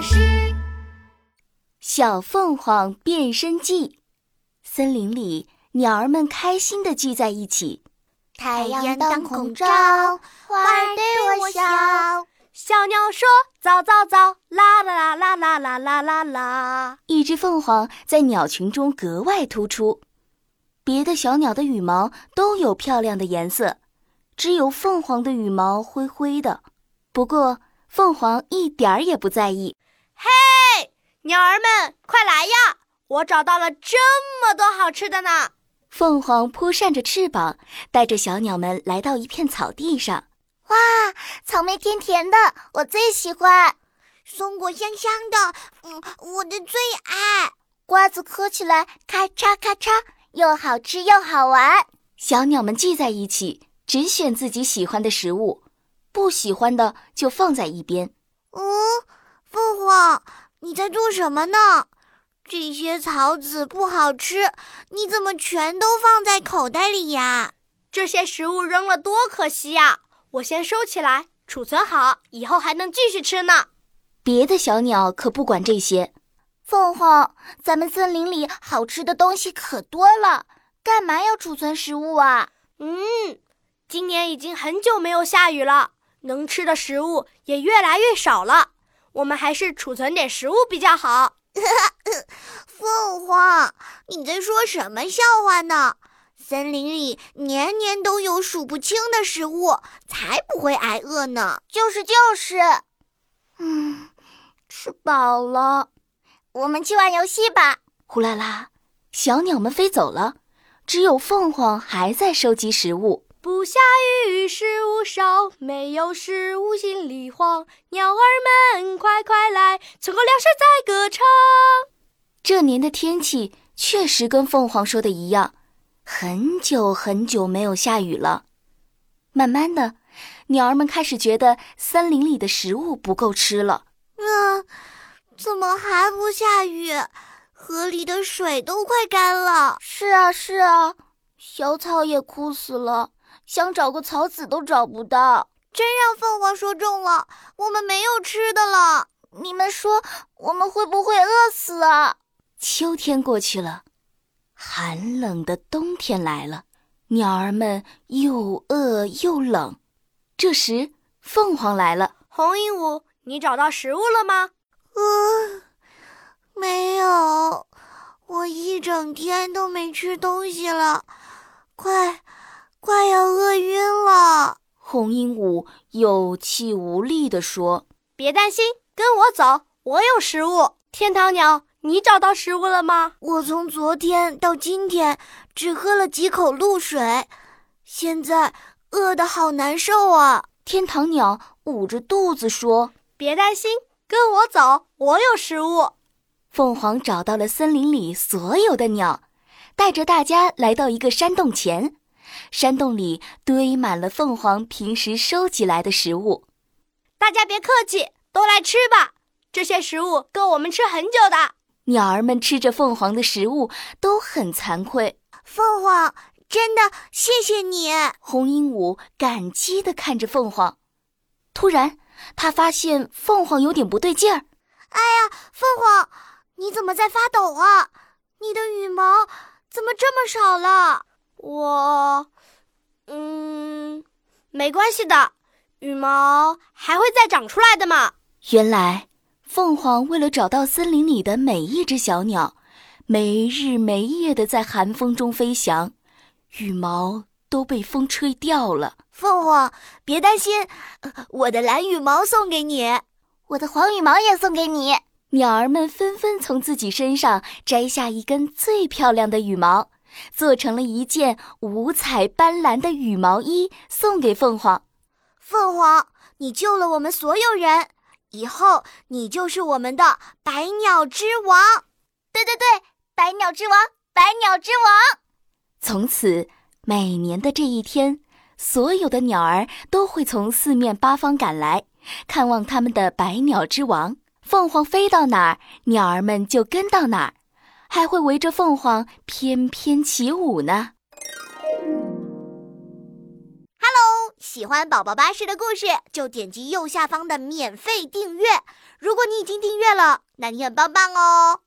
巴士。小凤凰变身记，森林里鸟儿们开心地聚在一起。太阳当空照，花儿对我笑。小鸟说：“早早早，啦啦啦啦啦啦啦啦。”一只凤凰在鸟群中格外突出，别的小鸟的羽毛都有漂亮的颜色，只有凤凰的羽毛灰灰的。不过，凤凰一点儿也不在意。嘿，鸟儿们，快来呀！我找到了这么多好吃的呢！凤凰扑扇着翅膀，带着小鸟们来到一片草地上。哇，草莓甜甜的，我最喜欢；松果香香的，嗯，我的最爱。瓜子嗑起来咔嚓咔嚓，又好吃又好玩。小鸟们聚在一起，只选自己喜欢的食物，不喜欢的就放在一边。哦，凤凰，你在做什么呢？这些草籽不好吃，你怎么全都放在口袋里呀？这些食物扔了多可惜呀！我先收起来，储存好，以后还能继续吃呢。别的小鸟可不管这些。凤凰，咱们森林里好吃的东西可多了，干嘛要储存食物啊？嗯，今年已经很久没有下雨了，能吃的食物也越来越少了。我们还是储存点食物比较好。凤凰，你在说什么笑话呢？森林里年年都有数不清的食物，才不会挨饿呢。就是就是，嗯，吃饱了，我们去玩游戏吧。呼啦啦，小鸟们飞走了，只有凤凰还在收集食物。不下雨，食物少，没有食物心里慌。鸟儿们快快来，存够粮食在歌唱。这年的天气确实跟凤凰说的一样。很久很久没有下雨了，慢慢的，鸟儿们开始觉得森林里的食物不够吃了。啊，怎么还不下雨？河里的水都快干了。是啊，是啊，小草也枯死了，想找个草籽都找不到。真让凤凰说中了，我们没有吃的了。你们说我们会不会饿死啊？秋天过去了。寒冷的冬天来了，鸟儿们又饿又冷。这时，凤凰来了。红鹦鹉，你找到食物了吗？呃，没有，我一整天都没吃东西了，快，快要饿晕了。红鹦鹉有气无力地说：“别担心，跟我走，我有食物。”天堂鸟。你找到食物了吗？我从昨天到今天只喝了几口露水，现在饿得好难受啊！天堂鸟捂着肚子说：“别担心，跟我走，我有食物。”凤凰找到了森林里所有的鸟，带着大家来到一个山洞前。山洞里堆满了凤凰平时收集来的食物。大家别客气，都来吃吧，这些食物够我们吃很久的。鸟儿们吃着凤凰的食物，都很惭愧。凤凰，真的谢谢你。红鹦鹉感激地看着凤凰。突然，他发现凤凰有点不对劲儿。哎呀，凤凰，你怎么在发抖啊？你的羽毛怎么这么少了？我，嗯，没关系的，羽毛还会再长出来的嘛。原来。凤凰为了找到森林里的每一只小鸟，没日没夜的在寒风中飞翔，羽毛都被风吹掉了。凤凰，别担心，我的蓝羽毛送给你，我的黄羽毛也送给你。鸟儿们纷纷从自己身上摘下一根最漂亮的羽毛，做成了一件五彩斑斓的羽毛衣，送给凤凰。凤凰，你救了我们所有人。以后你就是我们的百鸟之王，对对对，百鸟之王，百鸟之王。从此，每年的这一天，所有的鸟儿都会从四面八方赶来，看望他们的百鸟之王。凤凰飞到哪儿，鸟儿们就跟到哪儿，还会围着凤凰翩翩起舞呢。喜欢宝宝巴士的故事，就点击右下方的免费订阅。如果你已经订阅了，那你很棒棒哦。